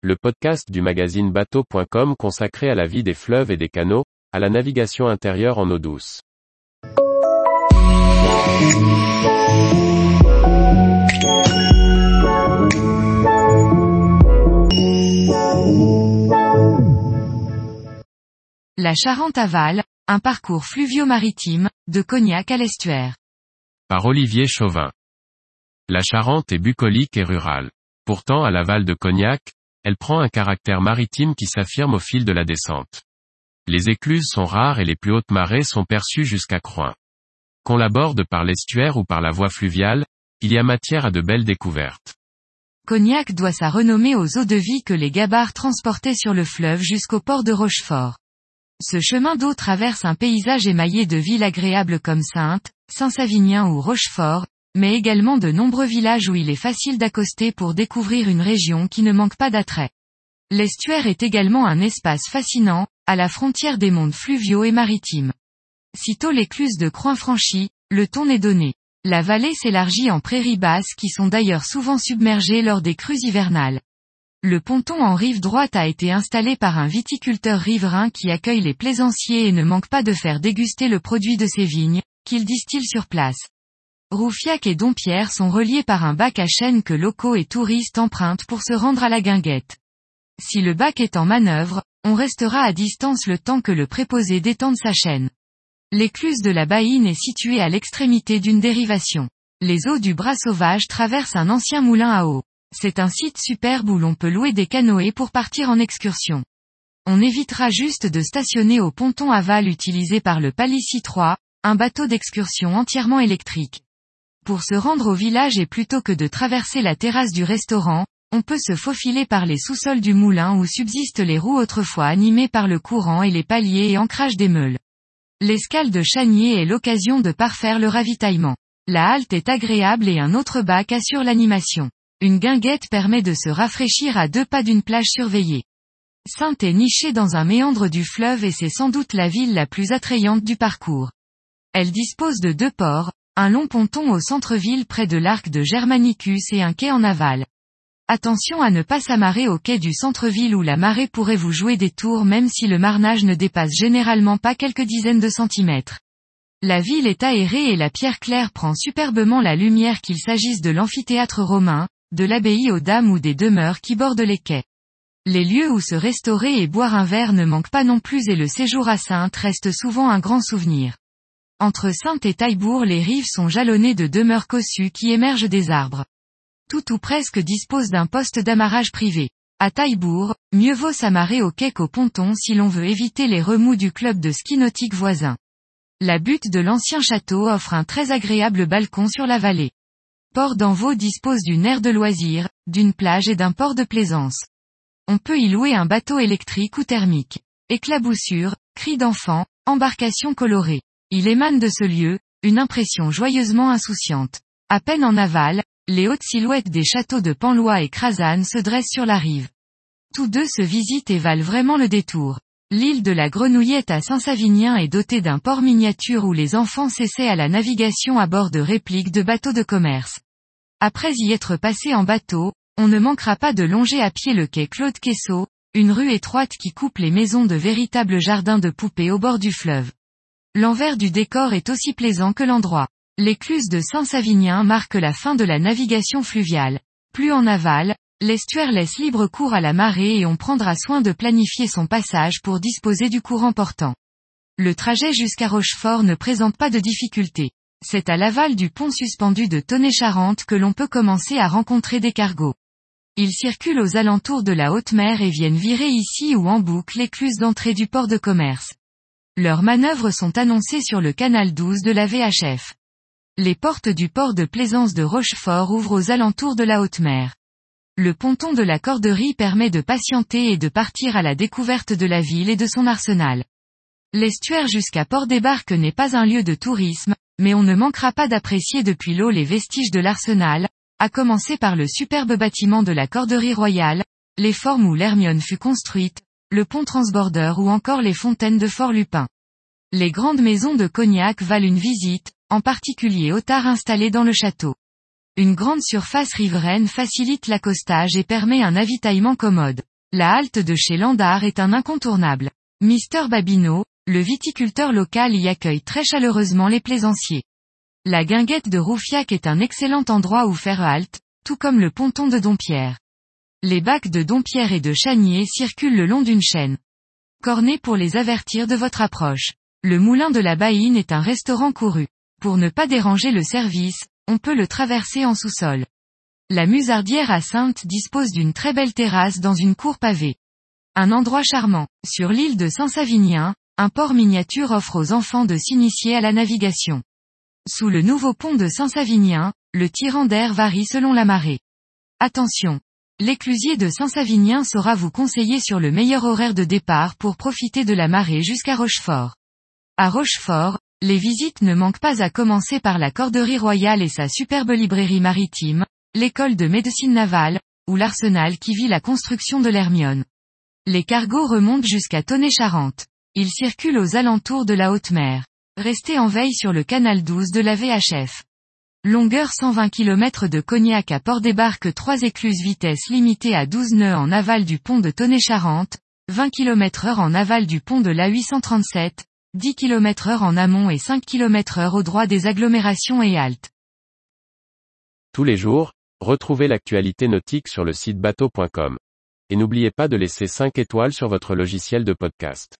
le podcast du magazine bateau.com consacré à la vie des fleuves et des canaux, à la navigation intérieure en eau douce. La Charente aval, un parcours fluvio-maritime, de Cognac à l'estuaire. Par Olivier Chauvin. La Charente est bucolique et rurale. Pourtant à l'aval de Cognac, elle prend un caractère maritime qui s'affirme au fil de la descente. Les écluses sont rares et les plus hautes marées sont perçues jusqu'à Croix. Qu'on l'aborde par l'estuaire ou par la voie fluviale, il y a matière à de belles découvertes. Cognac doit sa renommée aux eaux de vie que les gabarres transportaient sur le fleuve jusqu'au port de Rochefort. Ce chemin d'eau traverse un paysage émaillé de villes agréables comme Sainte, Saint-Savinien ou Rochefort, mais également de nombreux villages où il est facile d'accoster pour découvrir une région qui ne manque pas d'attrait. L'estuaire est également un espace fascinant, à la frontière des mondes fluviaux et maritimes. Sitôt l'écluse de Croix franchie, le ton est donné. La vallée s'élargit en prairies basses qui sont d'ailleurs souvent submergées lors des crues hivernales. Le ponton en rive droite a été installé par un viticulteur riverain qui accueille les plaisanciers et ne manque pas de faire déguster le produit de ses vignes, qu'il distille sur place. Roufiac et Dompierre sont reliés par un bac à chaîne que locaux et touristes empruntent pour se rendre à la guinguette. Si le bac est en manœuvre, on restera à distance le temps que le préposé détende sa chaîne. L'écluse de la Baïne est située à l'extrémité d'une dérivation. Les eaux du bras sauvage traversent un ancien moulin à eau. C'est un site superbe où l'on peut louer des canoës pour partir en excursion. On évitera juste de stationner au ponton aval utilisé par le Palissy 3, un bateau d'excursion entièrement électrique. Pour se rendre au village et plutôt que de traverser la terrasse du restaurant, on peut se faufiler par les sous-sols du moulin où subsistent les roues autrefois animées par le courant et les paliers et ancrage des meules. L'escale de Chanier est l'occasion de parfaire le ravitaillement. La halte est agréable et un autre bac assure l'animation. Une guinguette permet de se rafraîchir à deux pas d'une plage surveillée. Sainte est nichée dans un méandre du fleuve et c'est sans doute la ville la plus attrayante du parcours. Elle dispose de deux ports, un long ponton au centre-ville près de l'arc de Germanicus et un quai en aval. Attention à ne pas s'amarrer au quai du centre-ville où la marée pourrait vous jouer des tours même si le marnage ne dépasse généralement pas quelques dizaines de centimètres. La ville est aérée et la pierre claire prend superbement la lumière qu'il s'agisse de l'amphithéâtre romain, de l'abbaye aux dames ou des demeures qui bordent les quais. Les lieux où se restaurer et boire un verre ne manquent pas non plus et le séjour à Sainte reste souvent un grand souvenir. Entre Sainte et Taillebourg les rives sont jalonnées de demeures cossues qui émergent des arbres tout ou presque dispose d'un poste d'amarrage privé. À Taillebourg, mieux vaut s'amarrer au quai qu'au ponton si l'on veut éviter les remous du club de ski nautique voisin. La butte de l'ancien château offre un très agréable balcon sur la vallée. Port d'Envaux dispose d'une aire de loisirs, d'une plage et d'un port de plaisance. On peut y louer un bateau électrique ou thermique. Éclaboussures, cris d'enfants, embarcations colorées. Il émane de ce lieu, une impression joyeusement insouciante. À peine en aval, les hautes silhouettes des châteaux de Panlois et Crasane se dressent sur la rive. Tous deux se visitent et valent vraiment le détour. L'île de la Grenouillette à Saint-Savinien est dotée d'un port miniature où les enfants s'essaient à la navigation à bord de répliques de bateaux de commerce. Après y être passé en bateau, on ne manquera pas de longer à pied le quai Claude Quessot, une rue étroite qui coupe les maisons de véritables jardins de poupées au bord du fleuve. L'envers du décor est aussi plaisant que l'endroit. L'écluse de Saint-Savinien marque la fin de la navigation fluviale. Plus en aval, l'estuaire laisse libre cours à la marée et on prendra soin de planifier son passage pour disposer du courant portant. Le trajet jusqu'à Rochefort ne présente pas de difficulté. C'est à l'aval du pont suspendu de Tonnet-Charente que l'on peut commencer à rencontrer des cargos. Ils circulent aux alentours de la haute mer et viennent virer ici ou en boucle l'écluse d'entrée du port de commerce. Leurs manœuvres sont annoncées sur le canal 12 de la VHF les portes du port de plaisance de Rochefort ouvrent aux alentours de la haute mer. Le ponton de la corderie permet de patienter et de partir à la découverte de la ville et de son arsenal. L'estuaire jusqu'à Port des Barques n'est pas un lieu de tourisme, mais on ne manquera pas d'apprécier depuis l'eau les vestiges de l'arsenal, à commencer par le superbe bâtiment de la corderie royale, les formes où l'Hermione fut construite, le pont transborder ou encore les fontaines de Fort-Lupin. Les grandes maisons de Cognac valent une visite, en particulier Otard installé dans le château. Une grande surface riveraine facilite l'accostage et permet un avitaillement commode. La halte de chez Landard est un incontournable. Mister Babino, le viticulteur local y accueille très chaleureusement les plaisanciers. La guinguette de Roufiac est un excellent endroit où faire halte, tout comme le ponton de Dompierre. Les bacs de Dompierre et de Chanier circulent le long d'une chaîne. Cornez pour les avertir de votre approche. Le moulin de la Baïne est un restaurant couru. Pour ne pas déranger le service, on peut le traverser en sous-sol. La musardière à Sainte dispose d'une très belle terrasse dans une cour pavée. Un endroit charmant. Sur l'île de Saint-Savinien, un port miniature offre aux enfants de s'initier à la navigation. Sous le nouveau pont de Saint-Savinien, le tirant d'air varie selon la marée. Attention. L'éclusier de Saint-Savinien saura vous conseiller sur le meilleur horaire de départ pour profiter de la marée jusqu'à Rochefort. À Rochefort, les visites ne manquent pas à commencer par la Corderie Royale et sa superbe librairie maritime, l'école de médecine navale, ou l'arsenal qui vit la construction de l'Hermione. Les cargos remontent jusqu'à Tonnet-Charente. Ils circulent aux alentours de la haute mer. Restez en veille sur le canal 12 de la VHF. Longueur 120 km de Cognac à port débarque 3 écluses vitesse limitée à 12 nœuds en aval du pont de Tonnet-Charente, 20 km heure en aval du pont de l'A837, 10 km heure en amont et 5 km heure au droit des agglomérations et haltes. Tous les jours, retrouvez l'actualité nautique sur le site bateau.com. Et n'oubliez pas de laisser 5 étoiles sur votre logiciel de podcast.